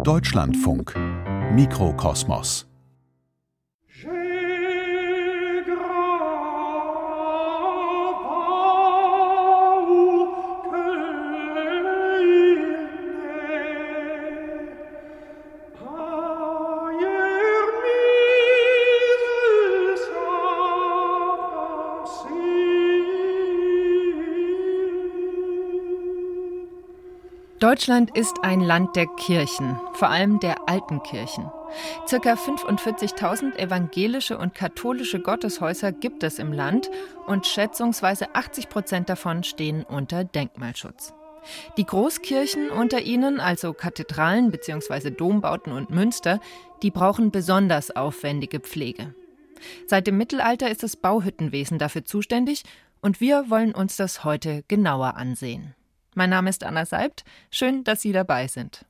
Deutschlandfunk. Mikrokosmos Deutschland ist ein Land der Kirchen, vor allem der alten Kirchen. Circa 45.000 evangelische und katholische Gotteshäuser gibt es im Land und schätzungsweise 80 Prozent davon stehen unter Denkmalschutz. Die Großkirchen unter ihnen, also Kathedralen bzw. Dombauten und Münster, die brauchen besonders aufwendige Pflege. Seit dem Mittelalter ist das Bauhüttenwesen dafür zuständig und wir wollen uns das heute genauer ansehen. Mein Name ist Anna Seibt. Schön, dass Sie dabei sind.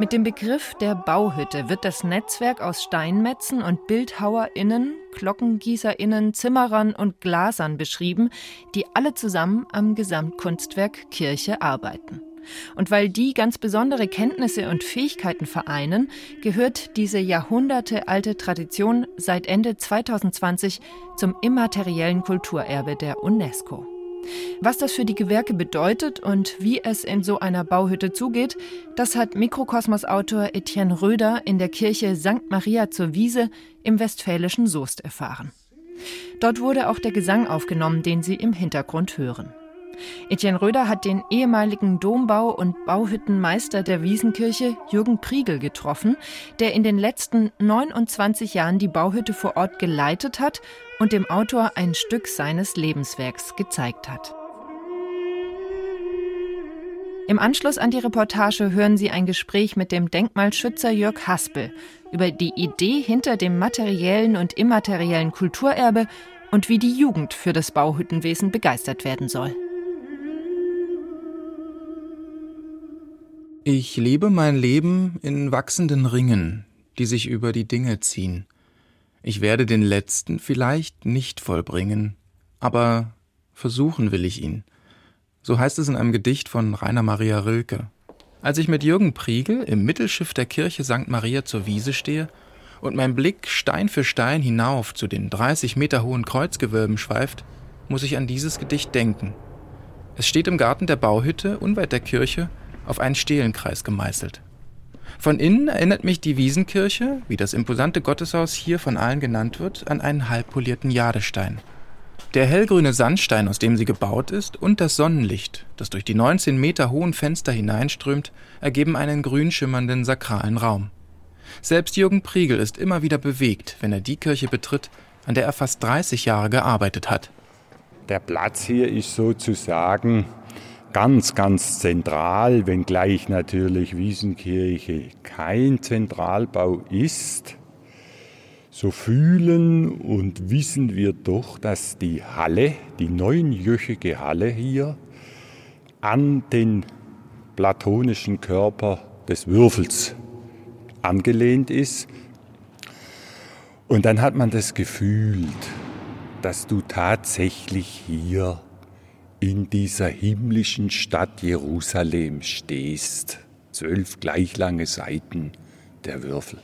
Mit dem Begriff der Bauhütte wird das Netzwerk aus Steinmetzen und BildhauerInnen, GlockengießerInnen, Zimmerern und Glasern beschrieben, die alle zusammen am Gesamtkunstwerk Kirche arbeiten. Und weil die ganz besondere Kenntnisse und Fähigkeiten vereinen, gehört diese jahrhundertealte Tradition seit Ende 2020 zum immateriellen Kulturerbe der UNESCO. Was das für die Gewerke bedeutet und wie es in so einer Bauhütte zugeht, das hat Mikrokosmos-Autor Etienne Röder in der Kirche St. Maria zur Wiese im westfälischen Soest erfahren. Dort wurde auch der Gesang aufgenommen, den Sie im Hintergrund hören. Etienne Röder hat den ehemaligen Dombau- und Bauhüttenmeister der Wiesenkirche, Jürgen Priegel, getroffen, der in den letzten 29 Jahren die Bauhütte vor Ort geleitet hat und dem Autor ein Stück seines Lebenswerks gezeigt hat. Im Anschluss an die Reportage hören Sie ein Gespräch mit dem Denkmalschützer Jörg Haspel über die Idee hinter dem materiellen und immateriellen Kulturerbe und wie die Jugend für das Bauhüttenwesen begeistert werden soll. Ich lebe mein Leben in wachsenden Ringen, die sich über die Dinge ziehen. Ich werde den letzten vielleicht nicht vollbringen, aber versuchen will ich ihn. So heißt es in einem Gedicht von Rainer Maria Rilke. Als ich mit Jürgen Priegel im Mittelschiff der Kirche St. Maria zur Wiese stehe und mein Blick Stein für Stein hinauf zu den 30 Meter hohen Kreuzgewölben schweift, muss ich an dieses Gedicht denken. Es steht im Garten der Bauhütte unweit der Kirche auf einen Stelenkreis gemeißelt. Von innen erinnert mich die Wiesenkirche, wie das imposante Gotteshaus hier von allen genannt wird, an einen halbpolierten Jadestein. Der hellgrüne Sandstein, aus dem sie gebaut ist, und das Sonnenlicht, das durch die 19 Meter hohen Fenster hineinströmt, ergeben einen grün schimmernden sakralen Raum. Selbst Jürgen Priegel ist immer wieder bewegt, wenn er die Kirche betritt, an der er fast 30 Jahre gearbeitet hat. Der Platz hier ist sozusagen ganz, ganz zentral, wenngleich natürlich Wiesenkirche kein Zentralbau ist, so fühlen und wissen wir doch, dass die Halle, die neunjöchige Halle hier, an den platonischen Körper des Würfels angelehnt ist. Und dann hat man das gefühlt, dass du tatsächlich hier in dieser himmlischen Stadt Jerusalem stehst. Zwölf gleich lange Seiten der Würfel.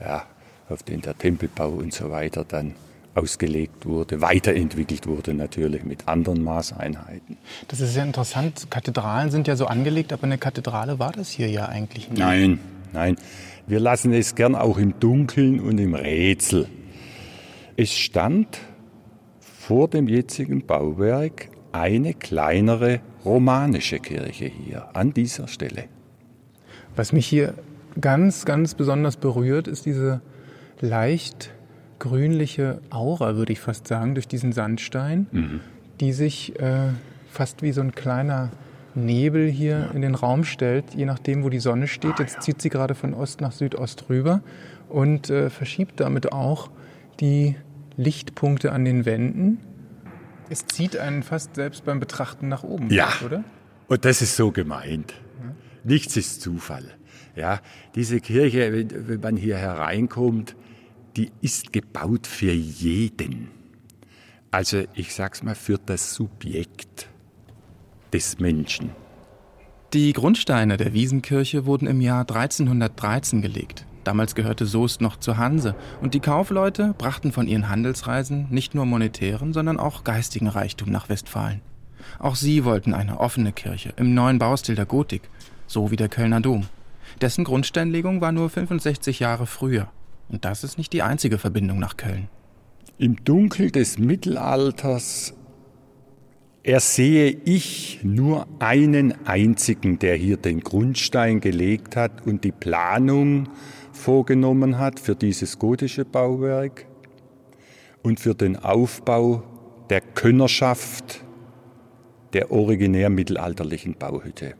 Ja, auf den der Tempelbau und so weiter dann ausgelegt wurde, weiterentwickelt wurde natürlich mit anderen Maßeinheiten. Das ist ja interessant. Kathedralen sind ja so angelegt, aber eine Kathedrale war das hier ja eigentlich nicht. Nein, nein. Wir lassen es gern auch im Dunkeln und im Rätsel. Es stand vor dem jetzigen Bauwerk eine kleinere romanische Kirche hier an dieser Stelle. Was mich hier ganz, ganz besonders berührt, ist diese leicht grünliche Aura, würde ich fast sagen, durch diesen Sandstein, mhm. die sich äh, fast wie so ein kleiner Nebel hier ja. in den Raum stellt, je nachdem, wo die Sonne steht. Jetzt zieht sie gerade von Ost nach Südost rüber und äh, verschiebt damit auch die Lichtpunkte an den Wänden es zieht einen fast selbst beim Betrachten nach oben, ja. oder? Und das ist so gemeint. Nichts ist Zufall. Ja, diese Kirche, wenn man hier hereinkommt, die ist gebaut für jeden. Also ich sag's mal für das Subjekt des Menschen. Die Grundsteine der Wiesenkirche wurden im Jahr 1313 gelegt. Damals gehörte Soest noch zur Hanse und die Kaufleute brachten von ihren Handelsreisen nicht nur monetären, sondern auch geistigen Reichtum nach Westfalen. Auch sie wollten eine offene Kirche im neuen Baustil der Gotik, so wie der Kölner Dom. Dessen Grundsteinlegung war nur 65 Jahre früher. Und das ist nicht die einzige Verbindung nach Köln. Im Dunkel des Mittelalters ersehe ich nur einen einzigen, der hier den Grundstein gelegt hat und die Planung vorgenommen hat für dieses gotische Bauwerk und für den Aufbau der Könnerschaft der originär mittelalterlichen Bauhütte.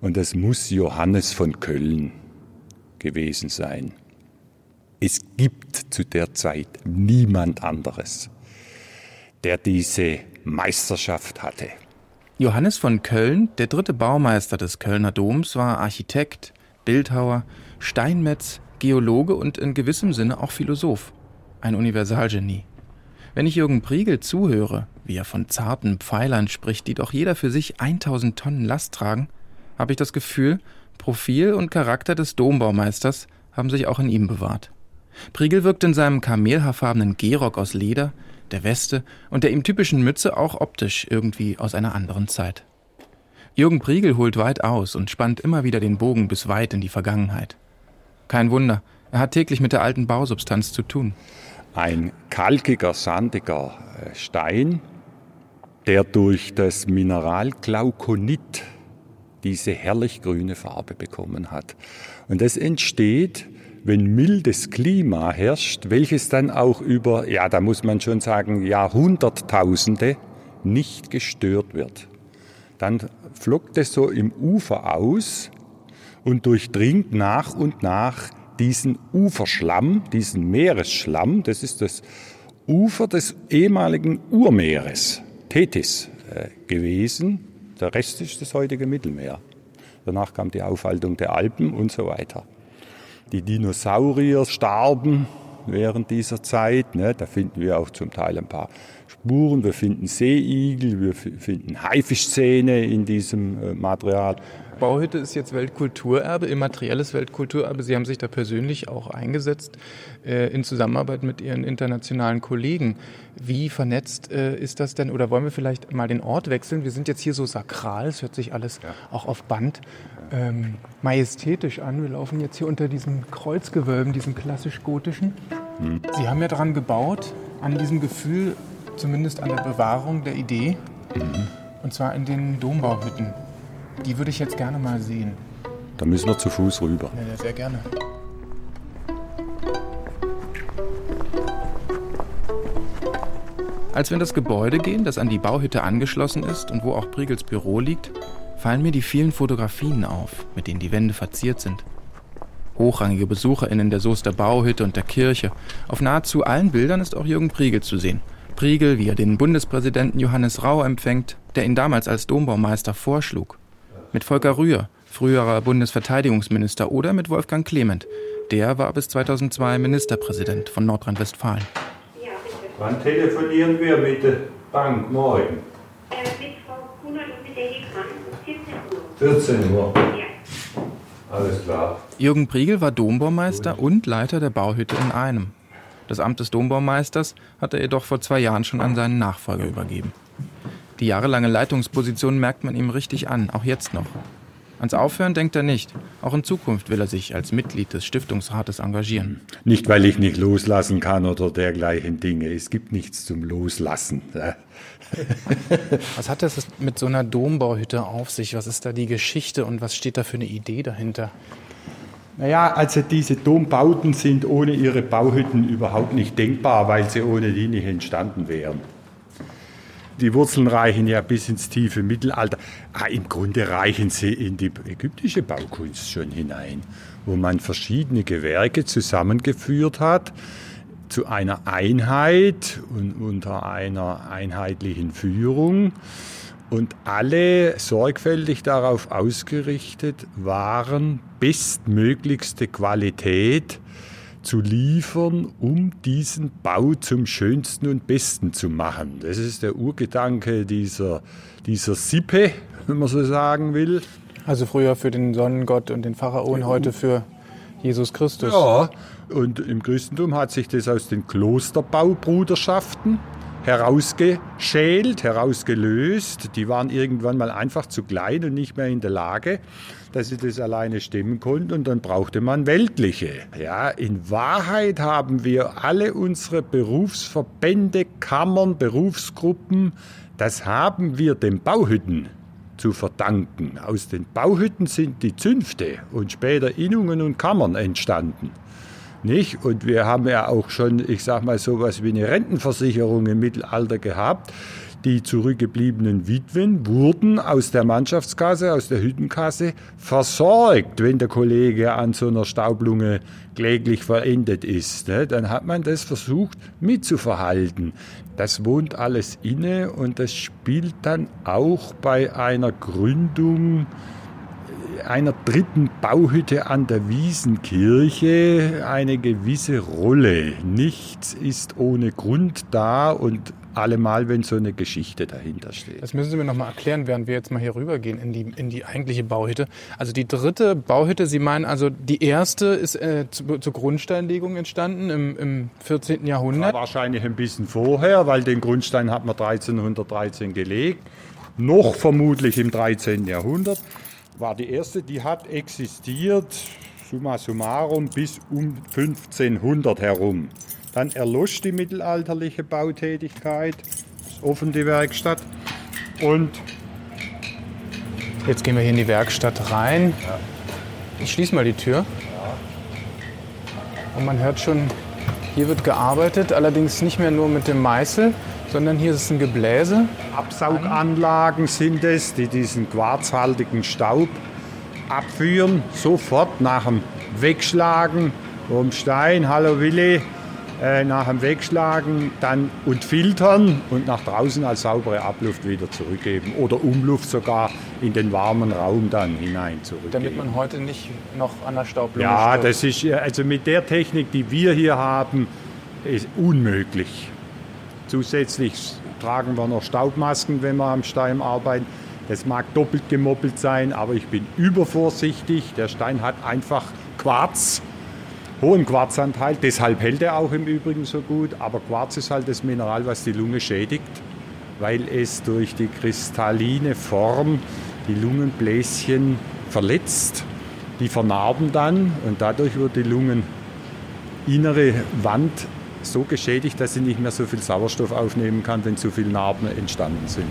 Und das muss Johannes von Köln gewesen sein. Es gibt zu der Zeit niemand anderes, der diese Meisterschaft hatte. Johannes von Köln, der dritte Baumeister des Kölner Doms, war Architekt, Bildhauer, Steinmetz, Geologe und in gewissem Sinne auch Philosoph. Ein Universalgenie. Wenn ich Jürgen Priegel zuhöre, wie er von zarten Pfeilern spricht, die doch jeder für sich 1000 Tonnen Last tragen, habe ich das Gefühl, Profil und Charakter des Dombaumeisters haben sich auch in ihm bewahrt. Priegel wirkt in seinem kamelhaarfarbenen Gehrock aus Leder, der Weste und der ihm typischen Mütze auch optisch irgendwie aus einer anderen Zeit. Jürgen Priegel holt weit aus und spannt immer wieder den Bogen bis weit in die Vergangenheit. Kein Wunder, er hat täglich mit der alten Bausubstanz zu tun. Ein kalkiger, sandiger äh, Stein, der durch das Mineral Glaukonit diese herrlich grüne Farbe bekommen hat. Und das entsteht, wenn mildes Klima herrscht, welches dann auch über, ja, da muss man schon sagen, Jahrhunderttausende nicht gestört wird. Dann flockt es so im Ufer aus und durchdringt nach und nach diesen Uferschlamm, diesen Meeresschlamm, das ist das Ufer des ehemaligen Urmeeres, Tethys, äh, gewesen. Der Rest ist das heutige Mittelmeer. Danach kam die Aufhaltung der Alpen und so weiter. Die Dinosaurier starben während dieser Zeit. Ne? Da finden wir auch zum Teil ein paar Spuren. Wir finden Seeigel, wir finden Haifischzähne in diesem äh, Material. Bauhütte ist jetzt Weltkulturerbe, immaterielles Weltkulturerbe. Sie haben sich da persönlich auch eingesetzt äh, in Zusammenarbeit mit Ihren internationalen Kollegen. Wie vernetzt äh, ist das denn? Oder wollen wir vielleicht mal den Ort wechseln? Wir sind jetzt hier so sakral, es hört sich alles ja. auch auf Band ähm, majestätisch an. Wir laufen jetzt hier unter diesem Kreuzgewölben, diesem klassisch-gotischen. Hm. Sie haben ja daran gebaut, an diesem Gefühl, zumindest an der Bewahrung der Idee. Mhm. Und zwar in den Dombauhütten. Die würde ich jetzt gerne mal sehen. Da müssen wir zu Fuß rüber. Ja, sehr gerne. Als wir in das Gebäude gehen, das an die Bauhütte angeschlossen ist und wo auch Priegels Büro liegt, fallen mir die vielen Fotografien auf, mit denen die Wände verziert sind. Hochrangige BesucherInnen der Soester Bauhütte und der Kirche. Auf nahezu allen Bildern ist auch Jürgen Priegel zu sehen. Priegel, wie er den Bundespräsidenten Johannes Rau empfängt, der ihn damals als Dombaumeister vorschlug mit Volker Rühr, früherer Bundesverteidigungsminister, oder mit Wolfgang Clement. Der war bis 2002 Ministerpräsident von Nordrhein-Westfalen. Ja, Wann telefonieren wir mit der Bank morgen? Äh, mit Frau Kunert und mit der Hegmann. 14 Uhr. 14 Uhr? Ja. Alles klar. Jürgen Priegel war Dombaumeister und Leiter der Bauhütte in einem. Das Amt des Dombaumeisters hat er jedoch vor zwei Jahren schon an seinen Nachfolger übergeben. Die jahrelange Leitungsposition merkt man ihm richtig an, auch jetzt noch. Ans Aufhören denkt er nicht. Auch in Zukunft will er sich als Mitglied des Stiftungsrates engagieren. Nicht, weil ich nicht loslassen kann oder dergleichen Dinge. Es gibt nichts zum Loslassen. was hat das mit so einer Dombauhütte auf sich? Was ist da die Geschichte und was steht da für eine Idee dahinter? Naja, also diese Dombauten sind ohne ihre Bauhütten überhaupt nicht denkbar, weil sie ohne die nicht entstanden wären. Die Wurzeln reichen ja bis ins tiefe Mittelalter. Ah, Im Grunde reichen sie in die ägyptische Baukunst schon hinein, wo man verschiedene Gewerke zusammengeführt hat zu einer Einheit und unter einer einheitlichen Führung und alle sorgfältig darauf ausgerichtet waren, bestmöglichste Qualität zu liefern, um diesen Bau zum schönsten und besten zu machen. Das ist der Urgedanke dieser, dieser Sippe, wenn man so sagen will. Also früher für den Sonnengott und den Pharaon, heute für Jesus Christus. Ja, und im Christentum hat sich das aus den Klosterbaubruderschaften herausgeschält, herausgelöst. Die waren irgendwann mal einfach zu klein und nicht mehr in der Lage, dass sie das alleine stemmen konnten und dann brauchte man weltliche. Ja, in Wahrheit haben wir alle unsere Berufsverbände, Kammern, Berufsgruppen, das haben wir den Bauhütten zu verdanken. Aus den Bauhütten sind die Zünfte und später Innungen und Kammern entstanden. Nicht? Und wir haben ja auch schon, ich sag mal, sowas wie eine Rentenversicherung im Mittelalter gehabt. Die zurückgebliebenen Witwen wurden aus der Mannschaftskasse, aus der Hüttenkasse versorgt, wenn der Kollege an so einer Staublunge kläglich verendet ist. Ne? Dann hat man das versucht mitzuverhalten. Das wohnt alles inne und das spielt dann auch bei einer Gründung einer dritten Bauhütte an der Wiesenkirche eine gewisse Rolle. Nichts ist ohne Grund da und allemal, wenn so eine Geschichte dahinter steht. Das müssen Sie mir noch mal erklären, während wir jetzt mal hier rübergehen in die, in die eigentliche Bauhütte. Also die dritte Bauhütte, Sie meinen also, die erste ist äh, zu, zur Grundsteinlegung entstanden im, im 14. Jahrhundert? Ja, wahrscheinlich ein bisschen vorher, weil den Grundstein hat man 1313 gelegt. Noch vermutlich im 13. Jahrhundert war die erste, die hat existiert, summa summarum, bis um 1500 herum. Dann erlosch die mittelalterliche Bautätigkeit, ist offen die Werkstatt. Und jetzt gehen wir hier in die Werkstatt rein. Ich schließe mal die Tür. Und man hört schon, hier wird gearbeitet, allerdings nicht mehr nur mit dem Meißel, sondern hier ist ein Gebläse. Absauganlagen sind es, die diesen quarzhaltigen Staub abführen, sofort nach dem Wegschlagen vom Stein, hallo Willi, äh, nach dem Wegschlagen dann und filtern und nach draußen als saubere Abluft wieder zurückgeben oder Umluft sogar in den warmen Raum dann hinein zurückgeben. Damit man heute nicht noch an der Staubblume Ja, stirbt. das ist also mit der Technik, die wir hier haben, ist unmöglich. Zusätzlich tragen wir noch Staubmasken, wenn wir am Stein arbeiten. Das mag doppelt gemoppelt sein, aber ich bin übervorsichtig. Der Stein hat einfach Quarz, hohen Quarzanteil. Deshalb hält er auch im Übrigen so gut. Aber Quarz ist halt das Mineral, was die Lunge schädigt, weil es durch die kristalline Form die Lungenbläschen verletzt. Die vernarben dann und dadurch wird die Lungeninnere Wand so geschädigt, dass sie nicht mehr so viel Sauerstoff aufnehmen kann, wenn zu viele Narben entstanden sind.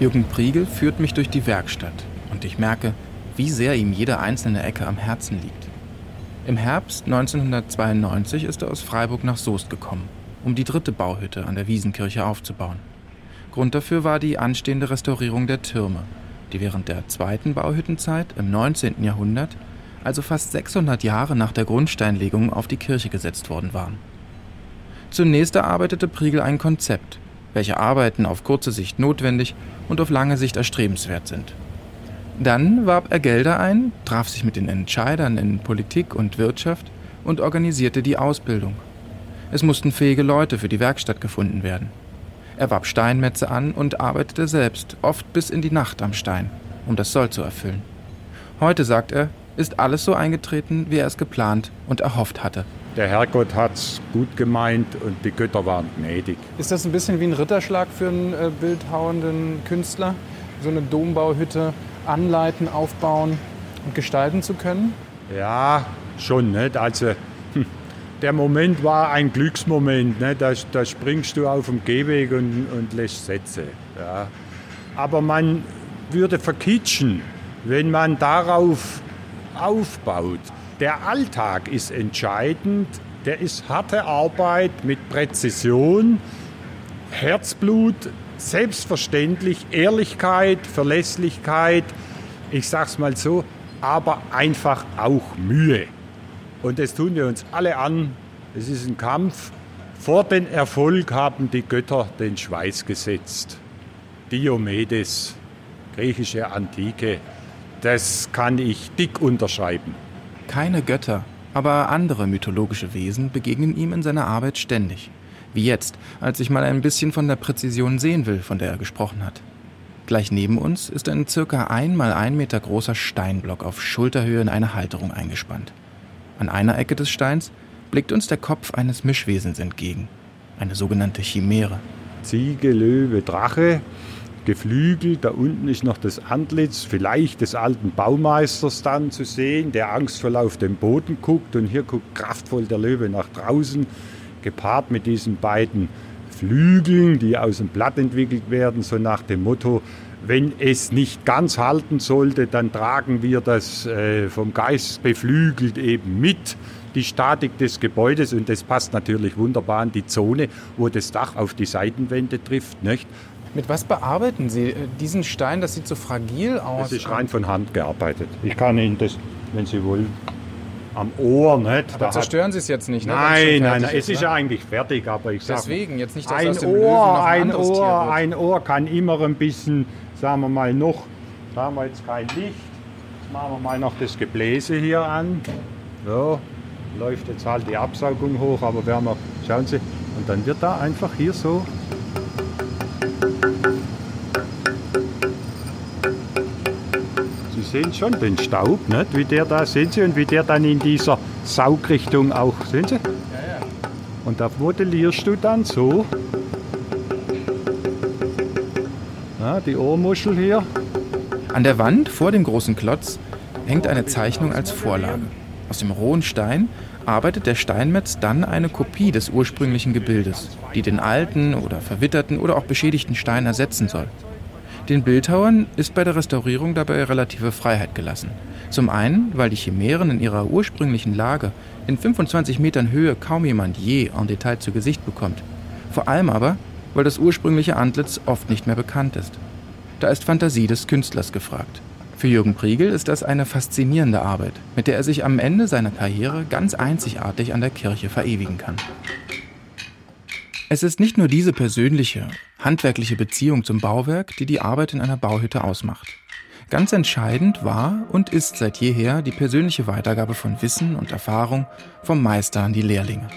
Jürgen Priegel führt mich durch die Werkstatt und ich merke, wie sehr ihm jede einzelne Ecke am Herzen liegt. Im Herbst 1992 ist er aus Freiburg nach Soest gekommen, um die dritte Bauhütte an der Wiesenkirche aufzubauen. Grund dafür war die anstehende Restaurierung der Türme, die während der zweiten Bauhüttenzeit im 19. Jahrhundert, also fast 600 Jahre nach der Grundsteinlegung, auf die Kirche gesetzt worden waren. Zunächst erarbeitete Priegel ein Konzept, welche Arbeiten auf kurze Sicht notwendig und auf lange Sicht erstrebenswert sind. Dann warb er Gelder ein, traf sich mit den Entscheidern in Politik und Wirtschaft und organisierte die Ausbildung. Es mussten fähige Leute für die Werkstatt gefunden werden. Er warb Steinmetze an und arbeitete selbst, oft bis in die Nacht am Stein, um das Soll zu erfüllen. Heute, sagt er, ist alles so eingetreten, wie er es geplant und erhofft hatte. Der Herrgott hat es gut gemeint und die Götter waren gnädig. Ist das ein bisschen wie ein Ritterschlag für einen äh, bildhauenden Künstler, so eine Dombauhütte anleiten, aufbauen und gestalten zu können? Ja, schon. Nicht? Also hm, der Moment war ein Glücksmoment. Nicht? Da, da springst du auf dem Gehweg und, und lässt Sätze. Ja. Aber man würde verkitschen, wenn man darauf aufbaut. Der Alltag ist entscheidend. Der ist harte Arbeit mit Präzision, Herzblut, selbstverständlich Ehrlichkeit, Verlässlichkeit. Ich sag's mal so, aber einfach auch Mühe. Und das tun wir uns alle an. Es ist ein Kampf. Vor den Erfolg haben die Götter den Schweiß gesetzt. Diomedes, griechische Antike, das kann ich dick unterschreiben. Keine Götter, Aber andere mythologische Wesen begegnen ihm in seiner Arbeit ständig. Wie jetzt, als ich mal ein bisschen von der Präzision sehen will, von der er gesprochen hat. Gleich neben uns ist ein circa ein mal ein Meter großer Steinblock auf Schulterhöhe in eine Halterung eingespannt. An einer Ecke des Steins blickt uns der Kopf eines Mischwesens entgegen, eine sogenannte Chimäre. Ziege, Löwe, Drache, geflügelt. Da unten ist noch das Antlitz, vielleicht des alten Baumeisters dann zu sehen, der angstvoll auf den Boden guckt. Und hier guckt kraftvoll der Löwe nach draußen, gepaart mit diesen beiden Flügeln, die aus dem Blatt entwickelt werden, so nach dem Motto, wenn es nicht ganz halten sollte, dann tragen wir das äh, vom Geist beflügelt eben mit, die Statik des Gebäudes. Und das passt natürlich wunderbar an die Zone, wo das Dach auf die Seitenwände trifft. Nicht? Mit was bearbeiten Sie äh, diesen Stein? Das sieht so fragil aus. Das ist rein von Hand gearbeitet. Ich kann Ihnen das, wenn Sie wollen, am Ohr nicht. Aber zerstören Sie es jetzt nicht, ne? Nein, nein, nein, es ist ja eigentlich fertig, aber ich sage. Deswegen, jetzt nicht, dass ein aus dem Ohr, Löwen noch ein, ein anderes Tier Ohr, wird. ein Ohr kann immer ein bisschen, sagen wir mal, noch. Da haben wir jetzt kein Licht. Jetzt machen wir mal noch das Gebläse hier an. So, läuft jetzt halt die Absaugung hoch, aber werden wir, schauen Sie, und dann wird da einfach hier so sehen schon den Staub, nicht? wie der da, sehen Sie, und wie der dann in dieser Saugrichtung auch, sehen Sie? Und da modellierst du dann so ja, die Ohrmuschel hier. An der Wand vor dem großen Klotz hängt eine Zeichnung als Vorlage. Aus dem rohen Stein arbeitet der Steinmetz dann eine Kopie des ursprünglichen Gebildes, die den alten oder verwitterten oder auch beschädigten Stein ersetzen soll. Den Bildhauern ist bei der Restaurierung dabei relative Freiheit gelassen. Zum einen, weil die Chimären in ihrer ursprünglichen Lage in 25 Metern Höhe kaum jemand je en Detail zu Gesicht bekommt. Vor allem aber, weil das ursprüngliche Antlitz oft nicht mehr bekannt ist. Da ist Fantasie des Künstlers gefragt. Für Jürgen Priegel ist das eine faszinierende Arbeit, mit der er sich am Ende seiner Karriere ganz einzigartig an der Kirche verewigen kann. Es ist nicht nur diese persönliche, handwerkliche Beziehung zum Bauwerk, die die Arbeit in einer Bauhütte ausmacht. Ganz entscheidend war und ist seit jeher die persönliche Weitergabe von Wissen und Erfahrung vom Meister an die Lehrlinge.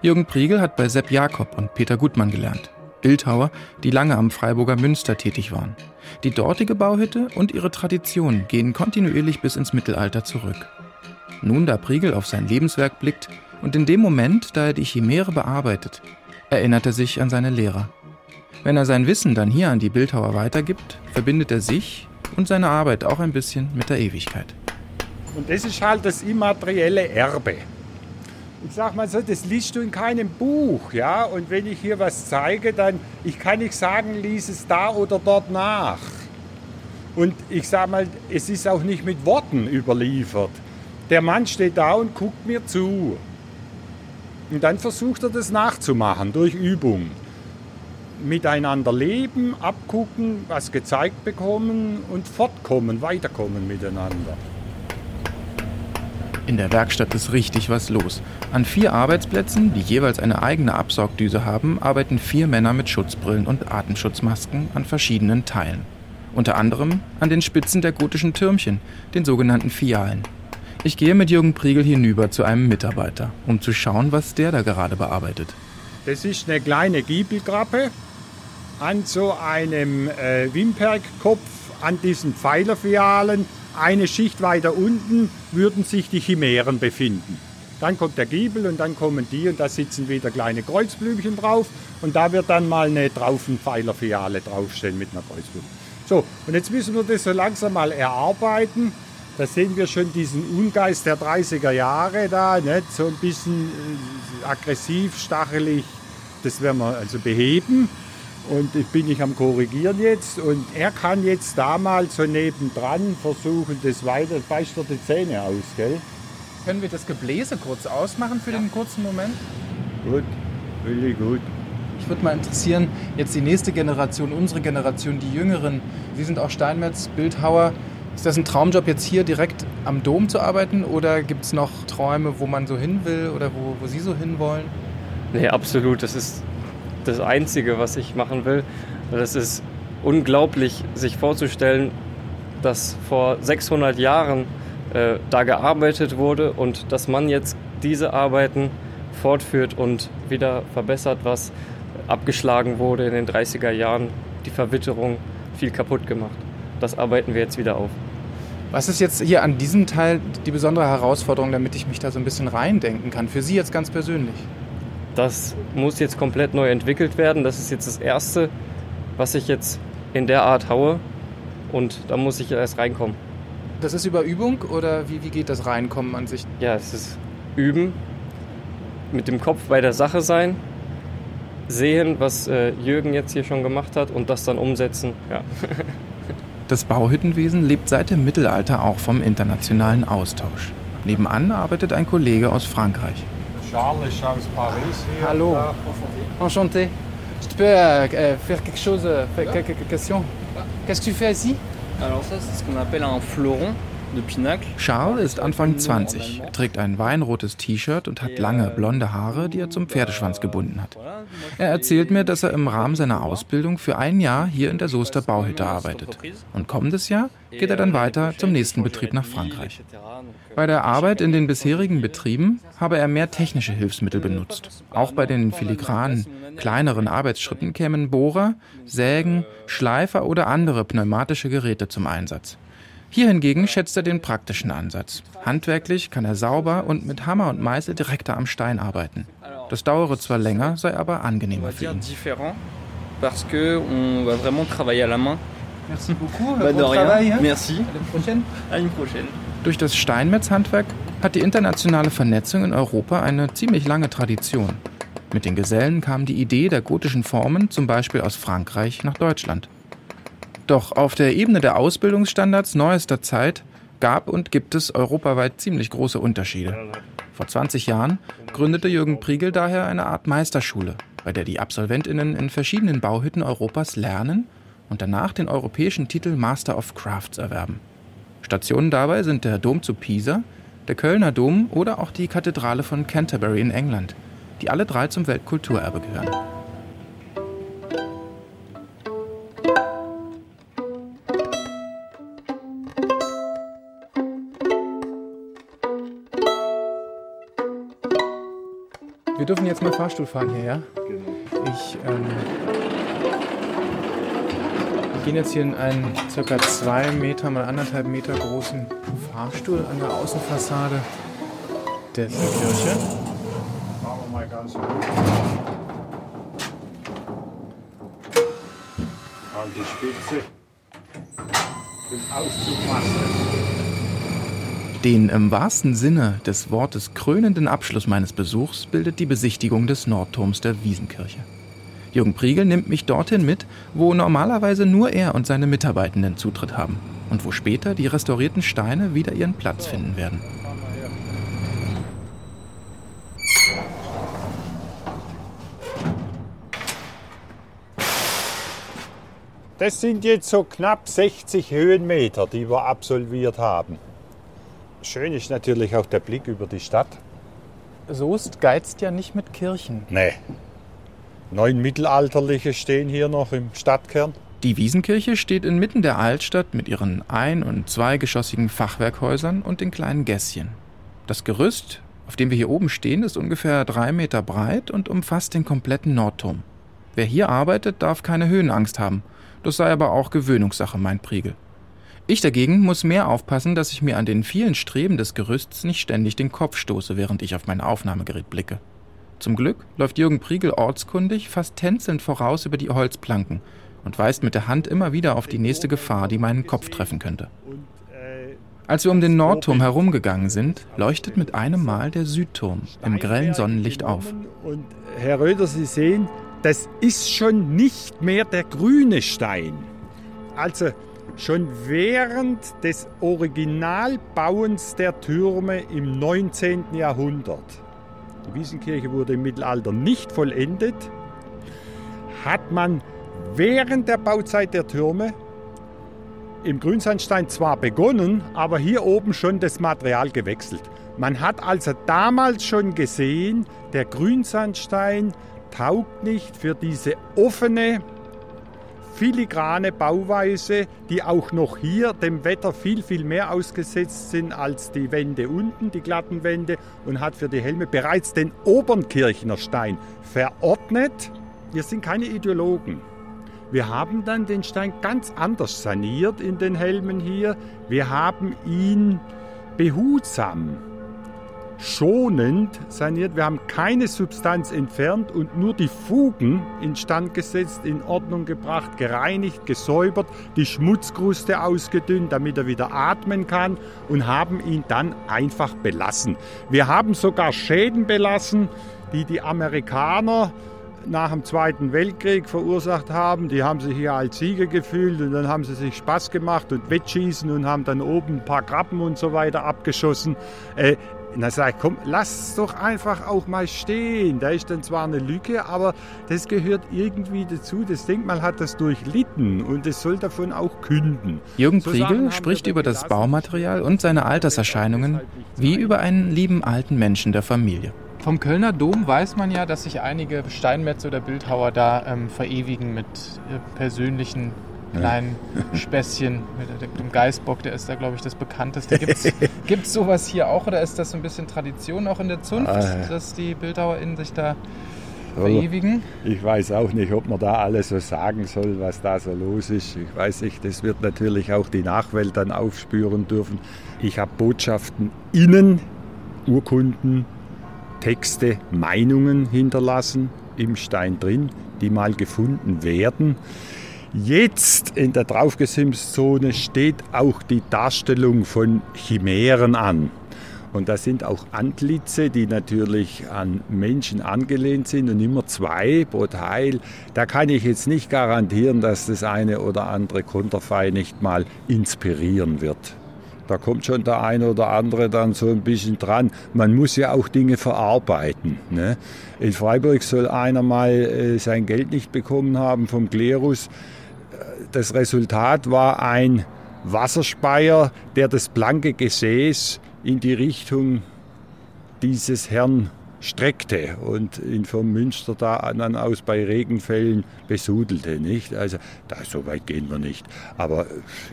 Jürgen Priegel hat bei Sepp Jakob und Peter Gutmann gelernt, Bildhauer, die lange am Freiburger Münster tätig waren. Die dortige Bauhütte und ihre Tradition gehen kontinuierlich bis ins Mittelalter zurück. Nun, da Priegel auf sein Lebenswerk blickt und in dem Moment, da er die Chimäre bearbeitet, erinnert er sich an seine Lehrer. Wenn er sein Wissen dann hier an die Bildhauer weitergibt, verbindet er sich und seine Arbeit auch ein bisschen mit der Ewigkeit. Und das ist halt das immaterielle Erbe. Ich sag mal so, das liest du in keinem Buch, ja. Und wenn ich hier was zeige, dann ich kann nicht sagen, lies es da oder dort nach. Und ich sag mal, es ist auch nicht mit Worten überliefert. Der Mann steht da und guckt mir zu. Und dann versucht er das nachzumachen durch Übung. Miteinander leben, abgucken, was gezeigt bekommen und fortkommen, weiterkommen miteinander. In der Werkstatt ist richtig was los. An vier Arbeitsplätzen, die jeweils eine eigene Absaugdüse haben, arbeiten vier Männer mit Schutzbrillen und Atemschutzmasken an verschiedenen Teilen. Unter anderem an den Spitzen der gotischen Türmchen, den sogenannten Fialen. Ich gehe mit Jürgen Priegel hinüber zu einem Mitarbeiter, um zu schauen, was der da gerade bearbeitet. Das ist eine kleine Giebelgrappe an so einem äh, Wimperkkopf, an diesen Pfeilerfialen. Eine Schicht weiter unten würden sich die Chimären befinden. Dann kommt der Giebel und dann kommen die und da sitzen wieder kleine Kreuzblümchen drauf und da wird dann mal eine Traufenpfeilerfiale draufstehen mit einer Kreuzblume. So, und jetzt müssen wir das so langsam mal erarbeiten. Da sehen wir schon diesen Ungeist der 30er Jahre da, nicht? so ein bisschen äh, aggressiv, stachelig. Das werden wir also beheben. Und ich bin ich am Korrigieren jetzt. Und er kann jetzt da mal so nebendran versuchen, das weiter. Beißt er die Zähne aus, gell? Können wir das Gebläse kurz ausmachen für den kurzen Moment? Gut, wirklich gut. Ich würde mal interessieren, jetzt die nächste Generation, unsere Generation, die Jüngeren. Sie sind auch Steinmetz, Bildhauer. Ist das ein Traumjob, jetzt hier direkt am Dom zu arbeiten oder gibt es noch Träume, wo man so hin will oder wo, wo Sie so hinwollen? Nee, absolut. Das ist das Einzige, was ich machen will. Das ist unglaublich, sich vorzustellen, dass vor 600 Jahren äh, da gearbeitet wurde und dass man jetzt diese Arbeiten fortführt und wieder verbessert, was abgeschlagen wurde in den 30er Jahren, die Verwitterung viel kaputt gemacht. Das arbeiten wir jetzt wieder auf. Was ist jetzt hier an diesem Teil die besondere Herausforderung, damit ich mich da so ein bisschen reindenken kann? Für Sie jetzt ganz persönlich? Das muss jetzt komplett neu entwickelt werden. Das ist jetzt das Erste, was ich jetzt in der Art haue. Und da muss ich erst reinkommen. Das ist über Übung oder wie, wie geht das Reinkommen an sich? Ja, es ist Üben, mit dem Kopf bei der Sache sein, sehen, was äh, Jürgen jetzt hier schon gemacht hat und das dann umsetzen. Ja. Das Bauhüttenwesen lebt seit dem Mittelalter auch vom internationalen Austausch. Nebenan arbeitet ein Kollege aus Frankreich. Charles ist aus Paris hier. Hallo. Enchanté. Je peux euh, euh, faire quelque chose, euh, faire quelques questions Qu'est-ce que tu fais ici Alors ça, c'est ce qu'on appelle un pinacle. Charles ist Anfang 20, trägt ein weinrotes T-Shirt und hat lange blonde Haare, die er zum Pferdeschwanz gebunden hat. Er erzählt mir, dass er im Rahmen seiner Ausbildung für ein Jahr hier in der Soester Bauhütte arbeitet. Und kommendes Jahr geht er dann weiter zum nächsten Betrieb nach Frankreich. Bei der Arbeit in den bisherigen Betrieben habe er mehr technische Hilfsmittel benutzt. Auch bei den filigranen, kleineren Arbeitsschritten kämen Bohrer, Sägen, Schleifer oder andere pneumatische Geräte zum Einsatz. Hier hingegen schätzt er den praktischen Ansatz. Handwerklich kann er sauber und mit Hammer und Meißel direkter am Stein arbeiten. Das dauere zwar länger, sei aber angenehmer für ihn. différent parce que on va vraiment travailler à la main. Merci beaucoup. Bah, de rien. Merci. prochaine. À une prochaine. Durch das Steinmetzhandwerk hat die internationale Vernetzung in Europa eine ziemlich lange Tradition. Mit den Gesellen kam die Idee der gotischen Formen zum Beispiel aus Frankreich nach Deutschland. Doch auf der Ebene der Ausbildungsstandards neuester Zeit gab und gibt es europaweit ziemlich große Unterschiede. Vor 20 Jahren gründete Jürgen Priegel daher eine Art Meisterschule, bei der die Absolventinnen in verschiedenen Bauhütten Europas lernen und danach den europäischen Titel Master of Crafts erwerben. Stationen dabei sind der Dom zu Pisa, der Kölner Dom oder auch die Kathedrale von Canterbury in England, die alle drei zum Weltkulturerbe gehören. Wir dürfen jetzt mal Fahrstuhl fahren hier, ja? Ich ähm, wir gehen jetzt hier in einen circa zwei Meter mal anderthalb Meter großen Fahrstuhl an der Außenfassade der Kirche. Machen wir mal ganz hoch. An die Spitze Auszugmastes. Den im wahrsten Sinne des Wortes krönenden Abschluss meines Besuchs bildet die Besichtigung des Nordturms der Wiesenkirche. Jürgen Priegel nimmt mich dorthin mit, wo normalerweise nur er und seine Mitarbeitenden Zutritt haben und wo später die restaurierten Steine wieder ihren Platz finden werden. Das sind jetzt so knapp 60 Höhenmeter, die wir absolviert haben. Schön ist natürlich auch der Blick über die Stadt. Soest geizt ja nicht mit Kirchen. Nee. Neun mittelalterliche stehen hier noch im Stadtkern. Die Wiesenkirche steht inmitten der Altstadt mit ihren ein- und zweigeschossigen Fachwerkhäusern und den kleinen Gässchen. Das Gerüst, auf dem wir hier oben stehen, ist ungefähr drei Meter breit und umfasst den kompletten Nordturm. Wer hier arbeitet, darf keine Höhenangst haben. Das sei aber auch Gewöhnungssache, meint Priegel. Ich dagegen muss mehr aufpassen, dass ich mir an den vielen Streben des Gerüsts nicht ständig den Kopf stoße, während ich auf mein Aufnahmegerät blicke. Zum Glück läuft Jürgen Priegel ortskundig, fast tänzelnd voraus über die Holzplanken und weist mit der Hand immer wieder auf die nächste Gefahr, die meinen Kopf treffen könnte. Als wir um den Nordturm herumgegangen sind, leuchtet mit einem Mal der Südturm im grellen Sonnenlicht auf. Und Herr Röder, Sie sehen, das ist schon nicht mehr der grüne Stein. Also schon während des Originalbauens der Türme im 19. Jahrhundert. Die Wiesenkirche wurde im Mittelalter nicht vollendet. Hat man während der Bauzeit der Türme im Grünsandstein zwar begonnen, aber hier oben schon das Material gewechselt. Man hat also damals schon gesehen, der Grünsandstein taugt nicht für diese offene, filigrane Bauweise, die auch noch hier dem Wetter viel, viel mehr ausgesetzt sind als die Wände unten, die glatten Wände, und hat für die Helme bereits den Obernkirchner Stein verordnet. Wir sind keine Ideologen. Wir haben dann den Stein ganz anders saniert in den Helmen hier. Wir haben ihn behutsam schonend saniert. Wir haben keine Substanz entfernt und nur die Fugen instand gesetzt, in Ordnung gebracht, gereinigt, gesäubert, die Schmutzkruste ausgedünnt, damit er wieder atmen kann und haben ihn dann einfach belassen. Wir haben sogar Schäden belassen, die die Amerikaner nach dem Zweiten Weltkrieg verursacht haben. Die haben sich hier als Sieger gefühlt und dann haben sie sich Spaß gemacht und Wettschießen und haben dann oben ein paar Krabben und so weiter abgeschossen. Und dann sage ich, komm, lass es doch einfach auch mal stehen. Da ist dann zwar eine Lücke, aber das gehört irgendwie dazu. Das Denkmal hat das durchlitten und es soll davon auch künden. Jürgen so Priegel spricht über das Baumaterial und seine Alterserscheinungen wie über einen lieben alten Menschen der Familie. Vom Kölner Dom weiß man ja, dass sich einige Steinmetze oder Bildhauer da ähm, verewigen mit äh, persönlichen kleinen Späßchen mit dem Geißbock, der ist da, glaube ich, das bekannteste. Gibt es sowas hier auch oder ist das so ein bisschen Tradition auch in der Zunft, ah, dass die BildhauerInnen sich da verewigen? Ich weiß auch nicht, ob man da alles so sagen soll, was da so los ist. Ich weiß nicht, das wird natürlich auch die Nachwelt dann aufspüren dürfen. Ich habe Botschaften innen, Urkunden, Texte, Meinungen hinterlassen im Stein drin, die mal gefunden werden. Jetzt in der Draufgesimszone steht auch die Darstellung von Chimären an. Und da sind auch Antlitze, die natürlich an Menschen angelehnt sind und immer zwei pro Teil. Da kann ich jetzt nicht garantieren, dass das eine oder andere Konterfei nicht mal inspirieren wird. Da kommt schon der eine oder andere dann so ein bisschen dran. Man muss ja auch Dinge verarbeiten. Ne? In Freiburg soll einer mal äh, sein Geld nicht bekommen haben vom Klerus das Resultat war ein Wasserspeier, der das blanke Gesäß in die Richtung dieses Herrn streckte und ihn vom Münster da dann aus bei Regenfällen besudelte. Nicht? Also da, so weit gehen wir nicht. Aber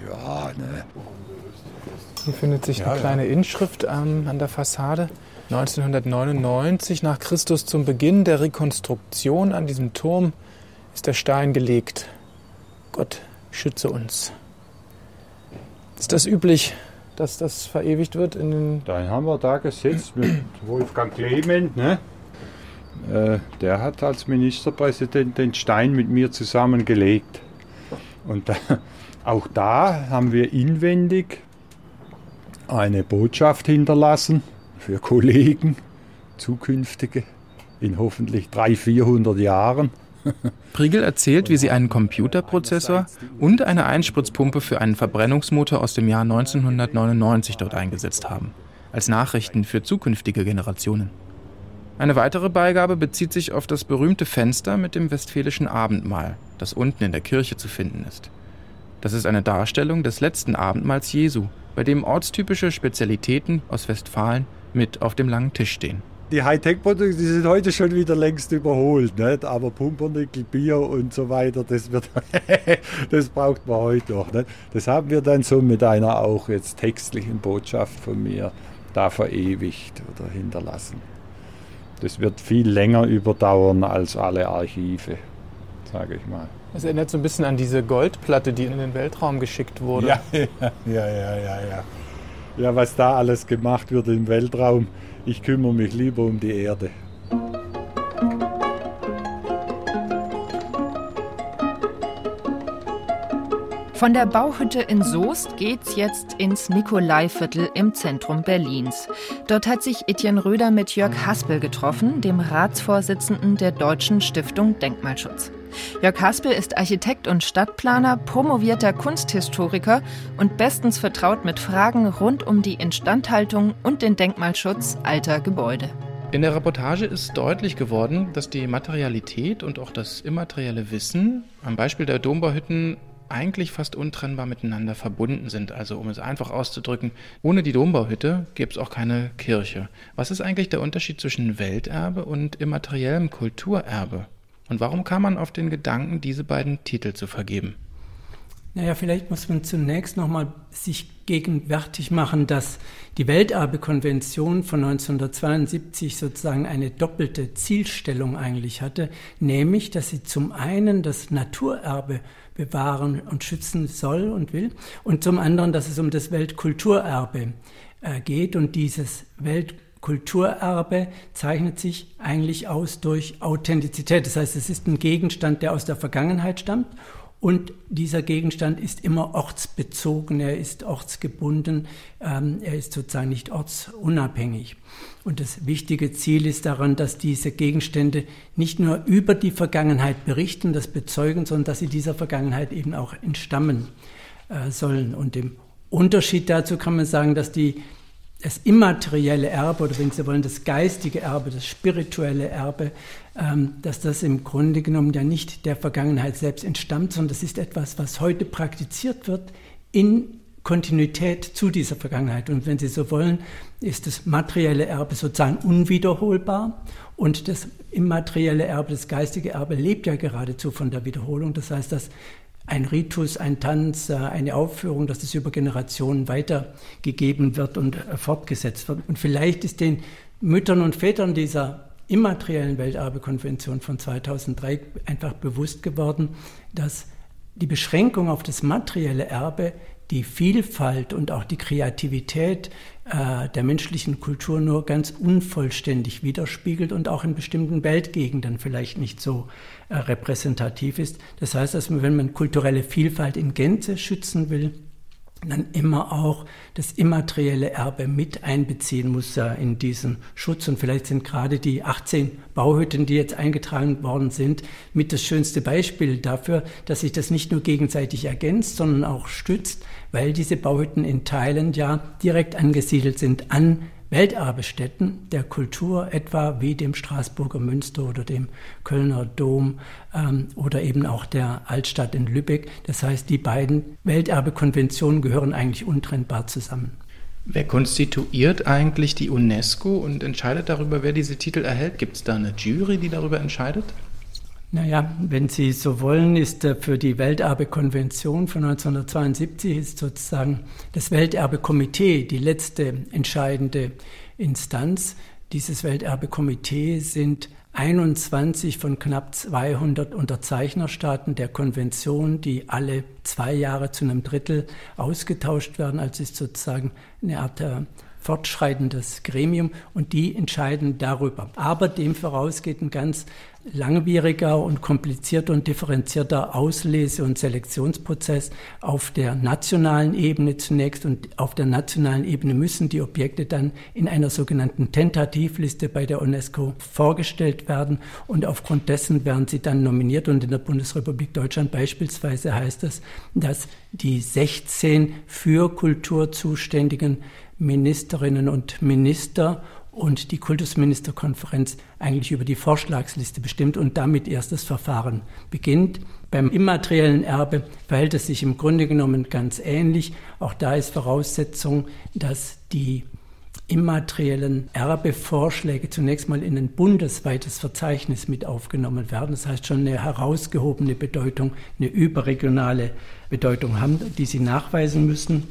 ja, ne. Hier findet sich eine ja, kleine ja. Inschrift ähm, an der Fassade. 1999 nach Christus zum Beginn der Rekonstruktion an diesem Turm ist der Stein gelegt. Gott schütze uns. Ist das üblich, dass das verewigt wird in den. Dann haben wir da gesetzt mit Wolfgang Clement, ne? Äh, der hat als Ministerpräsident den Stein mit mir zusammengelegt. Und da, auch da haben wir inwendig eine Botschaft hinterlassen für Kollegen, zukünftige, in hoffentlich 300, 400 Jahren. Priegel erzählt, wie sie einen Computerprozessor und eine Einspritzpumpe für einen Verbrennungsmotor aus dem Jahr 1999 dort eingesetzt haben, als Nachrichten für zukünftige Generationen. Eine weitere Beigabe bezieht sich auf das berühmte Fenster mit dem westfälischen Abendmahl, das unten in der Kirche zu finden ist. Das ist eine Darstellung des letzten Abendmahls Jesu, bei dem ortstypische Spezialitäten aus Westfalen mit auf dem langen Tisch stehen die Hightech-Produkte die sind heute schon wieder längst überholt. Nicht? Aber Pumpernickel, Bier und so weiter, das, wird das braucht man heute noch. Nicht? Das haben wir dann so mit einer auch jetzt textlichen Botschaft von mir da verewigt oder hinterlassen. Das wird viel länger überdauern als alle Archive, sage ich mal. Das erinnert so ein bisschen an diese Goldplatte, die in den Weltraum geschickt wurde. Ja, ja, ja, ja, ja. Ja, was da alles gemacht wird im Weltraum ich kümmere mich lieber um die Erde. Von der Bauhütte in Soest geht's jetzt ins Nikolaiviertel im Zentrum Berlins. Dort hat sich Etienne Röder mit Jörg Haspel getroffen, dem Ratsvorsitzenden der Deutschen Stiftung Denkmalschutz. Jörg Haspel ist Architekt und Stadtplaner, promovierter Kunsthistoriker und bestens vertraut mit Fragen rund um die Instandhaltung und den Denkmalschutz alter Gebäude. In der Reportage ist deutlich geworden, dass die Materialität und auch das immaterielle Wissen am Beispiel der Dombauhütten eigentlich fast untrennbar miteinander verbunden sind. Also um es einfach auszudrücken, ohne die Dombauhütte gäbe es auch keine Kirche. Was ist eigentlich der Unterschied zwischen Welterbe und immateriellem Kulturerbe? Und warum kam man auf den Gedanken, diese beiden Titel zu vergeben? Naja, vielleicht muss man zunächst nochmal sich gegenwärtig machen, dass die Welterbekonvention von 1972 sozusagen eine doppelte Zielstellung eigentlich hatte, nämlich, dass sie zum einen das Naturerbe bewahren und schützen soll und will und zum anderen, dass es um das Weltkulturerbe äh, geht und dieses Weltkulturerbe zeichnet sich eigentlich aus durch Authentizität. Das heißt, es ist ein Gegenstand, der aus der Vergangenheit stammt und dieser Gegenstand ist immer ortsbezogen, er ist ortsgebunden, ähm, er ist sozusagen nicht ortsunabhängig. Und das wichtige Ziel ist daran, dass diese Gegenstände nicht nur über die Vergangenheit berichten, das bezeugen, sondern dass sie dieser Vergangenheit eben auch entstammen äh, sollen. Und im Unterschied dazu kann man sagen, dass die das immaterielle Erbe oder wenn Sie wollen, das geistige Erbe, das spirituelle Erbe, ähm, dass das im Grunde genommen ja nicht der Vergangenheit selbst entstammt, sondern das ist etwas, was heute praktiziert wird in Kontinuität zu dieser Vergangenheit. Und wenn Sie so wollen, ist das materielle Erbe sozusagen unwiederholbar und das immaterielle Erbe, das geistige Erbe lebt ja geradezu von der Wiederholung. Das heißt, dass ein Ritus, ein Tanz, äh, eine Aufführung, dass es über Generationen weitergegeben wird und äh, fortgesetzt wird. Und vielleicht ist den Müttern und Vätern dieser immateriellen Welterbekonvention von 2003 einfach bewusst geworden, dass die Beschränkung auf das materielle Erbe die Vielfalt und auch die Kreativität der menschlichen Kultur nur ganz unvollständig widerspiegelt und auch in bestimmten Weltgegenden vielleicht nicht so äh, repräsentativ ist. Das heißt, dass man, wenn man kulturelle Vielfalt in Gänze schützen will, dann immer auch das immaterielle Erbe mit einbeziehen muss in diesen Schutz. Und vielleicht sind gerade die 18 Bauhütten, die jetzt eingetragen worden sind, mit das schönste Beispiel dafür, dass sich das nicht nur gegenseitig ergänzt, sondern auch stützt, weil diese Bauhütten in Teilen ja direkt angesiedelt sind an Welterbestätten der Kultur, etwa wie dem Straßburger Münster oder dem Kölner Dom ähm, oder eben auch der Altstadt in Lübeck. Das heißt, die beiden Welterbekonventionen gehören eigentlich untrennbar zusammen. Wer konstituiert eigentlich die UNESCO und entscheidet darüber, wer diese Titel erhält? Gibt es da eine Jury, die darüber entscheidet? Naja, wenn Sie so wollen, ist für die Welterbekonvention von 1972 ist sozusagen das Welterbekomitee die letzte entscheidende Instanz. Dieses Welterbekomitee sind 21 von knapp 200 Unterzeichnerstaaten der Konvention, die alle zwei Jahre zu einem Drittel ausgetauscht werden. Also ist sozusagen eine Art äh, fortschreitendes Gremium und die entscheiden darüber. Aber dem vorausgeht ein ganz langwieriger und komplizierter und differenzierter Auslese- und Selektionsprozess auf der nationalen Ebene zunächst. Und auf der nationalen Ebene müssen die Objekte dann in einer sogenannten Tentativliste bei der UNESCO vorgestellt werden. Und aufgrund dessen werden sie dann nominiert. Und in der Bundesrepublik Deutschland beispielsweise heißt es, dass die 16 für Kultur zuständigen Ministerinnen und Minister und die Kultusministerkonferenz eigentlich über die Vorschlagsliste bestimmt und damit erst das Verfahren beginnt. Beim immateriellen Erbe verhält es sich im Grunde genommen ganz ähnlich. Auch da ist Voraussetzung, dass die immateriellen Erbevorschläge zunächst mal in ein bundesweites Verzeichnis mit aufgenommen werden. Das heißt schon eine herausgehobene Bedeutung, eine überregionale Bedeutung haben, die sie nachweisen müssen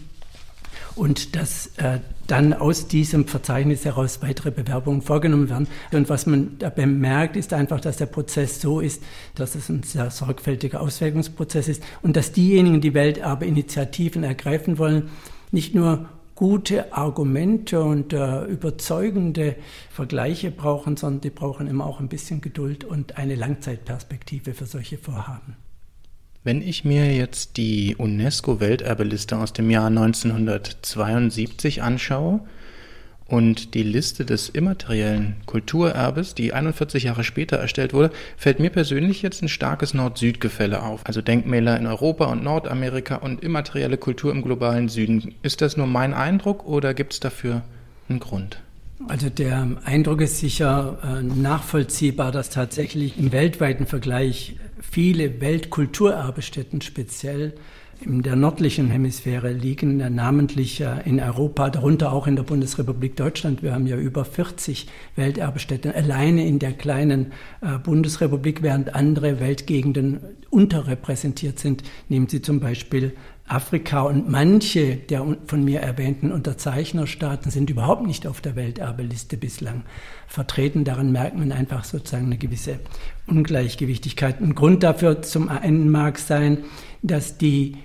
und dass äh, dann aus diesem Verzeichnis heraus weitere Bewerbungen vorgenommen werden. Und was man da bemerkt, ist einfach, dass der Prozess so ist, dass es ein sehr sorgfältiger Auswägungsprozess ist und dass diejenigen, die Welterbeinitiativen ergreifen wollen, nicht nur gute Argumente und äh, überzeugende Vergleiche brauchen, sondern die brauchen immer auch ein bisschen Geduld und eine Langzeitperspektive für solche Vorhaben. Wenn ich mir jetzt die UNESCO-Welterbeliste aus dem Jahr 1972 anschaue und die Liste des immateriellen Kulturerbes, die 41 Jahre später erstellt wurde, fällt mir persönlich jetzt ein starkes Nord-Süd-Gefälle auf. Also Denkmäler in Europa und Nordamerika und immaterielle Kultur im globalen Süden. Ist das nur mein Eindruck oder gibt es dafür einen Grund? Also der Eindruck ist sicher äh, nachvollziehbar, dass tatsächlich im weltweiten Vergleich viele Weltkulturerbestätten speziell in der nördlichen Hemisphäre liegen, namentlich in Europa, darunter auch in der Bundesrepublik Deutschland. Wir haben ja über 40 Welterbestätten alleine in der kleinen äh, Bundesrepublik, während andere Weltgegenden unterrepräsentiert sind. Nehmen Sie zum Beispiel Afrika und manche der von mir erwähnten Unterzeichnerstaaten sind überhaupt nicht auf der Welterbeliste bislang vertreten. Daran merkt man einfach sozusagen eine gewisse Ungleichgewichtigkeit. Ein Grund dafür zum einen mag sein, dass die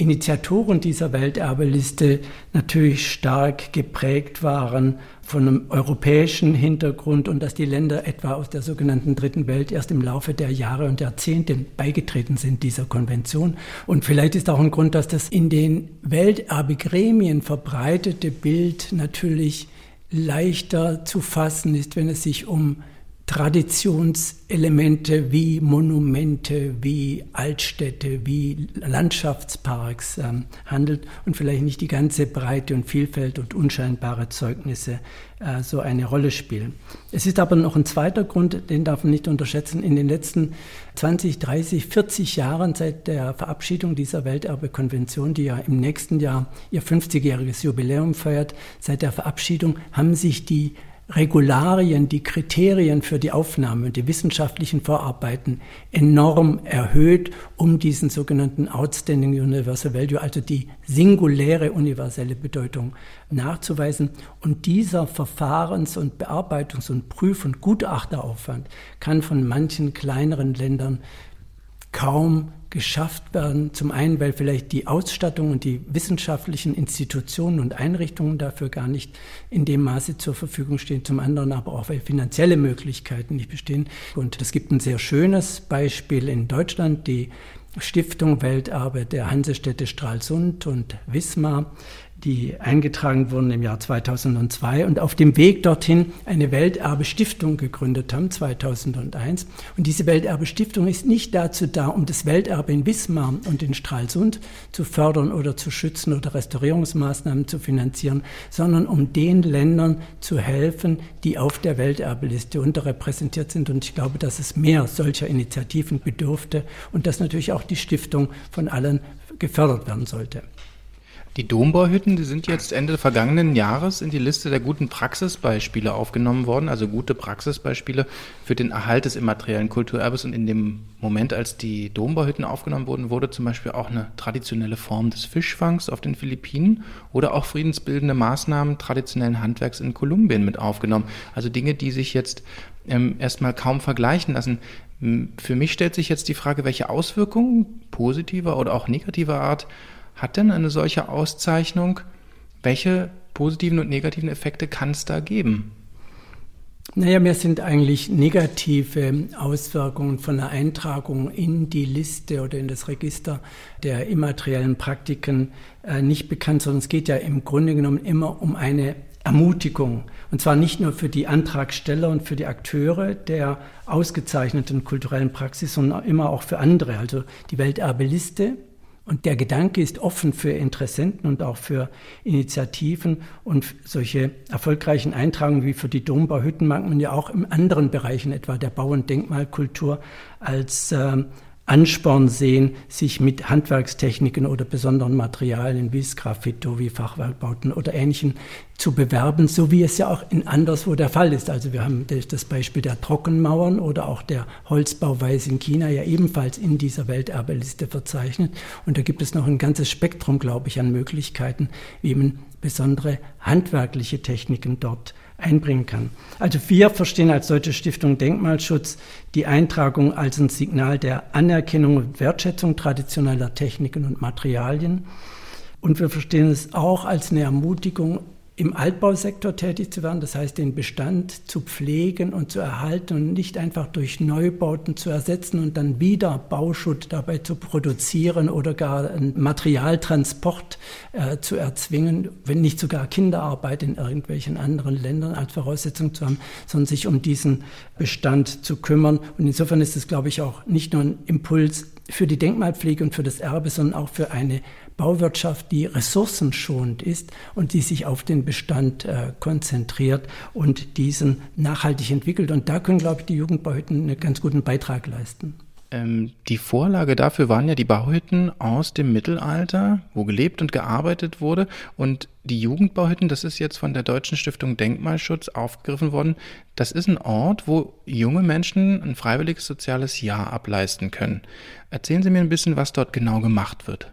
Initiatoren dieser Welterbeliste natürlich stark geprägt waren von einem europäischen Hintergrund und dass die Länder etwa aus der sogenannten Dritten Welt erst im Laufe der Jahre und Jahrzehnte beigetreten sind dieser Konvention. Und vielleicht ist auch ein Grund, dass das in den Welterbegremien verbreitete Bild natürlich leichter zu fassen ist, wenn es sich um Traditionselemente wie Monumente, wie Altstädte, wie Landschaftsparks ähm, handelt und vielleicht nicht die ganze Breite und Vielfalt und unscheinbare Zeugnisse äh, so eine Rolle spielen. Es ist aber noch ein zweiter Grund, den darf man nicht unterschätzen. In den letzten 20, 30, 40 Jahren seit der Verabschiedung dieser Welterbekonvention, die ja im nächsten Jahr ihr 50-jähriges Jubiläum feiert, seit der Verabschiedung haben sich die Regularien, die Kriterien für die Aufnahme und die wissenschaftlichen Vorarbeiten enorm erhöht, um diesen sogenannten Outstanding Universal Value, also die singuläre universelle Bedeutung nachzuweisen. Und dieser Verfahrens- und Bearbeitungs- und Prüf- und Gutachteraufwand kann von manchen kleineren Ländern kaum geschafft werden. Zum einen, weil vielleicht die Ausstattung und die wissenschaftlichen Institutionen und Einrichtungen dafür gar nicht in dem Maße zur Verfügung stehen. Zum anderen aber auch, weil finanzielle Möglichkeiten nicht bestehen. Und es gibt ein sehr schönes Beispiel in Deutschland, die Stiftung Welterbe der Hansestädte Stralsund und Wismar, die eingetragen wurden im Jahr 2002 und auf dem Weg dorthin eine Welterbestiftung gegründet haben, 2001. Und diese Welterbestiftung ist nicht dazu da, um das Welterbe in Wismar und in Stralsund zu fördern oder zu schützen oder Restaurierungsmaßnahmen zu finanzieren, sondern um den Ländern zu helfen, die auf der Welterbeliste unterrepräsentiert sind. Und ich glaube, dass es mehr solcher Initiativen bedurfte und dass natürlich auch die Stiftung von allen gefördert werden sollte. Die Dombauhütten, die sind jetzt Ende vergangenen Jahres in die Liste der guten Praxisbeispiele aufgenommen worden, also gute Praxisbeispiele für den Erhalt des immateriellen Kulturerbes. Und in dem Moment, als die Dombauhütten aufgenommen wurden, wurde zum Beispiel auch eine traditionelle Form des Fischfangs auf den Philippinen oder auch friedensbildende Maßnahmen traditionellen Handwerks in Kolumbien mit aufgenommen. Also Dinge, die sich jetzt ähm, erstmal kaum vergleichen lassen. Für mich stellt sich jetzt die Frage, welche Auswirkungen positiver oder auch negativer Art hat denn eine solche Auszeichnung? Welche positiven und negativen Effekte kann es da geben? Naja, mir sind eigentlich negative Auswirkungen von einer Eintragung in die Liste oder in das Register der immateriellen Praktiken äh, nicht bekannt, sondern es geht ja im Grunde genommen immer um eine Ermutigung. Und zwar nicht nur für die Antragsteller und für die Akteure der ausgezeichneten kulturellen Praxis, sondern immer auch für andere. Also die Welterbeliste und der Gedanke ist offen für Interessenten und auch für Initiativen. Und solche erfolgreichen Eintragungen wie für die Dombauhütten mag man ja auch in anderen Bereichen, etwa der Bau- und Denkmalkultur, als äh, Ansporn sehen, sich mit Handwerkstechniken oder besonderen Materialien wie Sgraffito, wie Fachwerkbauten oder Ähnlichem zu bewerben, so wie es ja auch in anderswo der Fall ist. Also wir haben das Beispiel der Trockenmauern oder auch der Holzbauweise in China ja ebenfalls in dieser Welterbeliste verzeichnet. Und da gibt es noch ein ganzes Spektrum, glaube ich, an Möglichkeiten, wie man besondere handwerkliche Techniken dort einbringen kann. Also wir verstehen als Deutsche Stiftung Denkmalschutz die Eintragung als ein Signal der Anerkennung und Wertschätzung traditioneller Techniken und Materialien. Und wir verstehen es auch als eine Ermutigung, im Altbausektor tätig zu werden, das heißt den Bestand zu pflegen und zu erhalten und nicht einfach durch Neubauten zu ersetzen und dann wieder Bauschutt dabei zu produzieren oder gar einen Materialtransport äh, zu erzwingen, wenn nicht sogar Kinderarbeit in irgendwelchen anderen Ländern als Voraussetzung zu haben, sondern sich um diesen Bestand zu kümmern. Und insofern ist es, glaube ich, auch nicht nur ein Impuls für die Denkmalpflege und für das Erbe, sondern auch für eine Bauwirtschaft, die ressourcenschonend ist und die sich auf den Bestand äh, konzentriert und diesen nachhaltig entwickelt. Und da können, glaube ich, die Jugendbauhütten einen ganz guten Beitrag leisten. Ähm, die Vorlage dafür waren ja die Bauhütten aus dem Mittelalter, wo gelebt und gearbeitet wurde. Und die Jugendbauhütten, das ist jetzt von der Deutschen Stiftung Denkmalschutz aufgegriffen worden. Das ist ein Ort, wo junge Menschen ein freiwilliges soziales Jahr ableisten können. Erzählen Sie mir ein bisschen, was dort genau gemacht wird.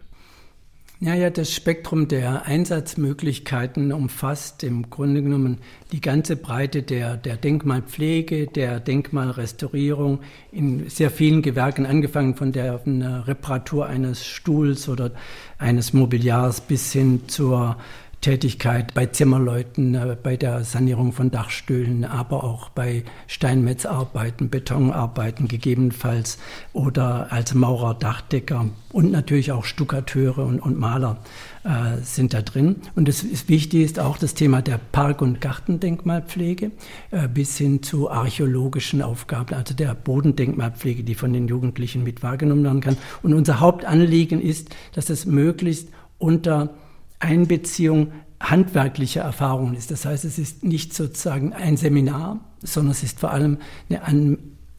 Ja, ja, das Spektrum der Einsatzmöglichkeiten umfasst im Grunde genommen die ganze Breite der, der Denkmalpflege, der Denkmalrestaurierung in sehr vielen Gewerken, angefangen von der Reparatur eines Stuhls oder eines Mobiliars bis hin zur Tätigkeit bei Zimmerleuten, äh, bei der Sanierung von Dachstühlen, aber auch bei Steinmetzarbeiten, Betonarbeiten gegebenenfalls oder als Maurer, Dachdecker und natürlich auch Stuckateure und, und Maler äh, sind da drin. Und das ist wichtig ist auch das Thema der Park- und Gartendenkmalpflege äh, bis hin zu archäologischen Aufgaben, also der Bodendenkmalpflege, die von den Jugendlichen mit wahrgenommen werden kann. Und unser Hauptanliegen ist, dass es möglichst unter Einbeziehung handwerklicher Erfahrungen ist. Das heißt, es ist nicht sozusagen ein Seminar, sondern es ist vor allem eine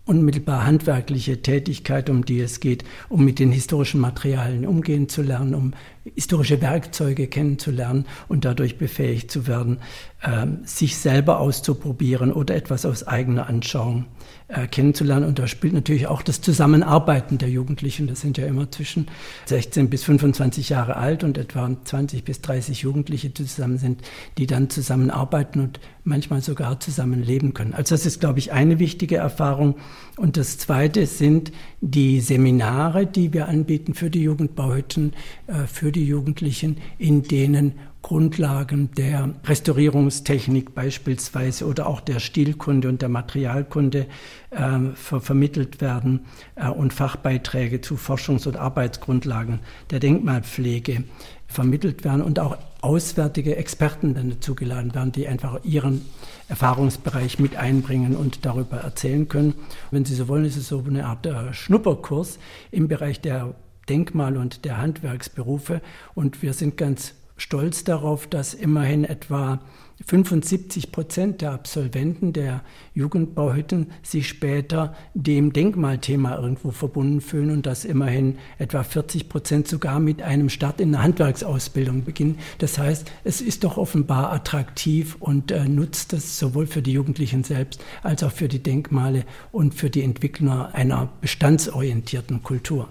unmittelbar handwerkliche Tätigkeit, um die es geht, um mit den historischen Materialien umgehen zu lernen, um historische Werkzeuge kennenzulernen und dadurch befähigt zu werden, äh, sich selber auszuprobieren oder etwas aus eigener Anschauung äh, kennenzulernen. Und da spielt natürlich auch das Zusammenarbeiten der Jugendlichen. Das sind ja immer zwischen 16 bis 25 Jahre alt und etwa 20 bis 30 Jugendliche zusammen sind, die dann zusammenarbeiten und manchmal sogar zusammen leben können. Also das ist, glaube ich, eine wichtige Erfahrung. Und das Zweite sind die Seminare, die wir anbieten für die Jugendbauhütten, äh, für die Jugendlichen, in denen Grundlagen der Restaurierungstechnik beispielsweise oder auch der Stilkunde und der Materialkunde äh, ver vermittelt werden äh, und Fachbeiträge zu Forschungs- und Arbeitsgrundlagen der Denkmalpflege vermittelt werden und auch auswärtige Experten dann zugeladen werden, die einfach ihren Erfahrungsbereich mit einbringen und darüber erzählen können. Wenn Sie so wollen, ist es so eine Art äh, Schnupperkurs im Bereich der Denkmal- und der Handwerksberufe und wir sind ganz stolz darauf, dass immerhin etwa 75 Prozent der Absolventen der Jugendbauhütten sich später dem Denkmalthema irgendwo verbunden fühlen und dass immerhin etwa 40 Prozent sogar mit einem Start in der Handwerksausbildung beginnen. Das heißt, es ist doch offenbar attraktiv und äh, nutzt es sowohl für die Jugendlichen selbst als auch für die Denkmale und für die Entwickler einer bestandsorientierten Kultur.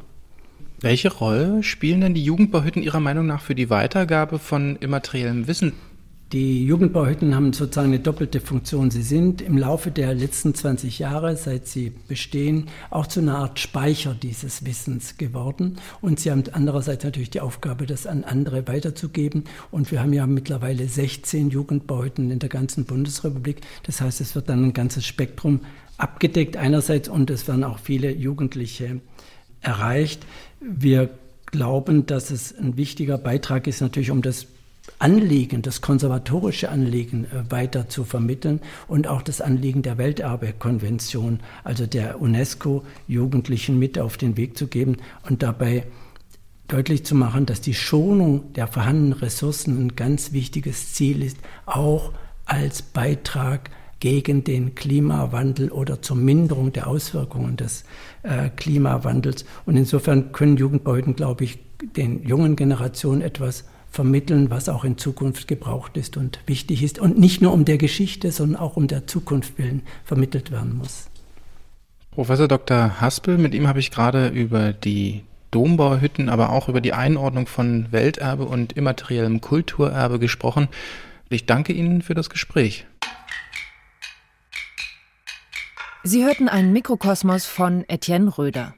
Welche Rolle spielen denn die Jugendbauhütten Ihrer Meinung nach für die Weitergabe von immateriellem Wissen? Die Jugendbauhütten haben sozusagen eine doppelte Funktion. Sie sind im Laufe der letzten 20 Jahre, seit sie bestehen, auch zu einer Art Speicher dieses Wissens geworden. Und sie haben andererseits natürlich die Aufgabe, das an andere weiterzugeben. Und wir haben ja mittlerweile 16 Jugendbauhütten in der ganzen Bundesrepublik. Das heißt, es wird dann ein ganzes Spektrum abgedeckt einerseits und es werden auch viele Jugendliche erreicht. Wir glauben, dass es ein wichtiger Beitrag ist, natürlich um das Anliegen, das konservatorische Anliegen äh, weiter zu vermitteln und auch das Anliegen der Welterbekonvention, also der UNESCO, Jugendlichen mit auf den Weg zu geben und dabei deutlich zu machen, dass die Schonung der vorhandenen Ressourcen ein ganz wichtiges Ziel ist, auch als Beitrag gegen den Klimawandel oder zur Minderung der Auswirkungen des äh, Klimawandels. Und insofern können Jugendbehörden, glaube ich, den jungen Generationen etwas vermitteln, was auch in Zukunft gebraucht ist und wichtig ist und nicht nur um der Geschichte, sondern auch um der Zukunft willen vermittelt werden muss. Professor Dr. Haspel, mit ihm habe ich gerade über die Dombauhütten, aber auch über die Einordnung von Welterbe und immateriellem Kulturerbe gesprochen. Ich danke Ihnen für das Gespräch. Sie hörten einen Mikrokosmos von Etienne Röder.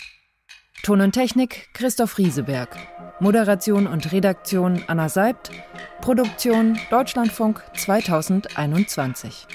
Ton und Technik Christoph Rieseberg. Moderation und Redaktion Anna Seibt. Produktion Deutschlandfunk 2021.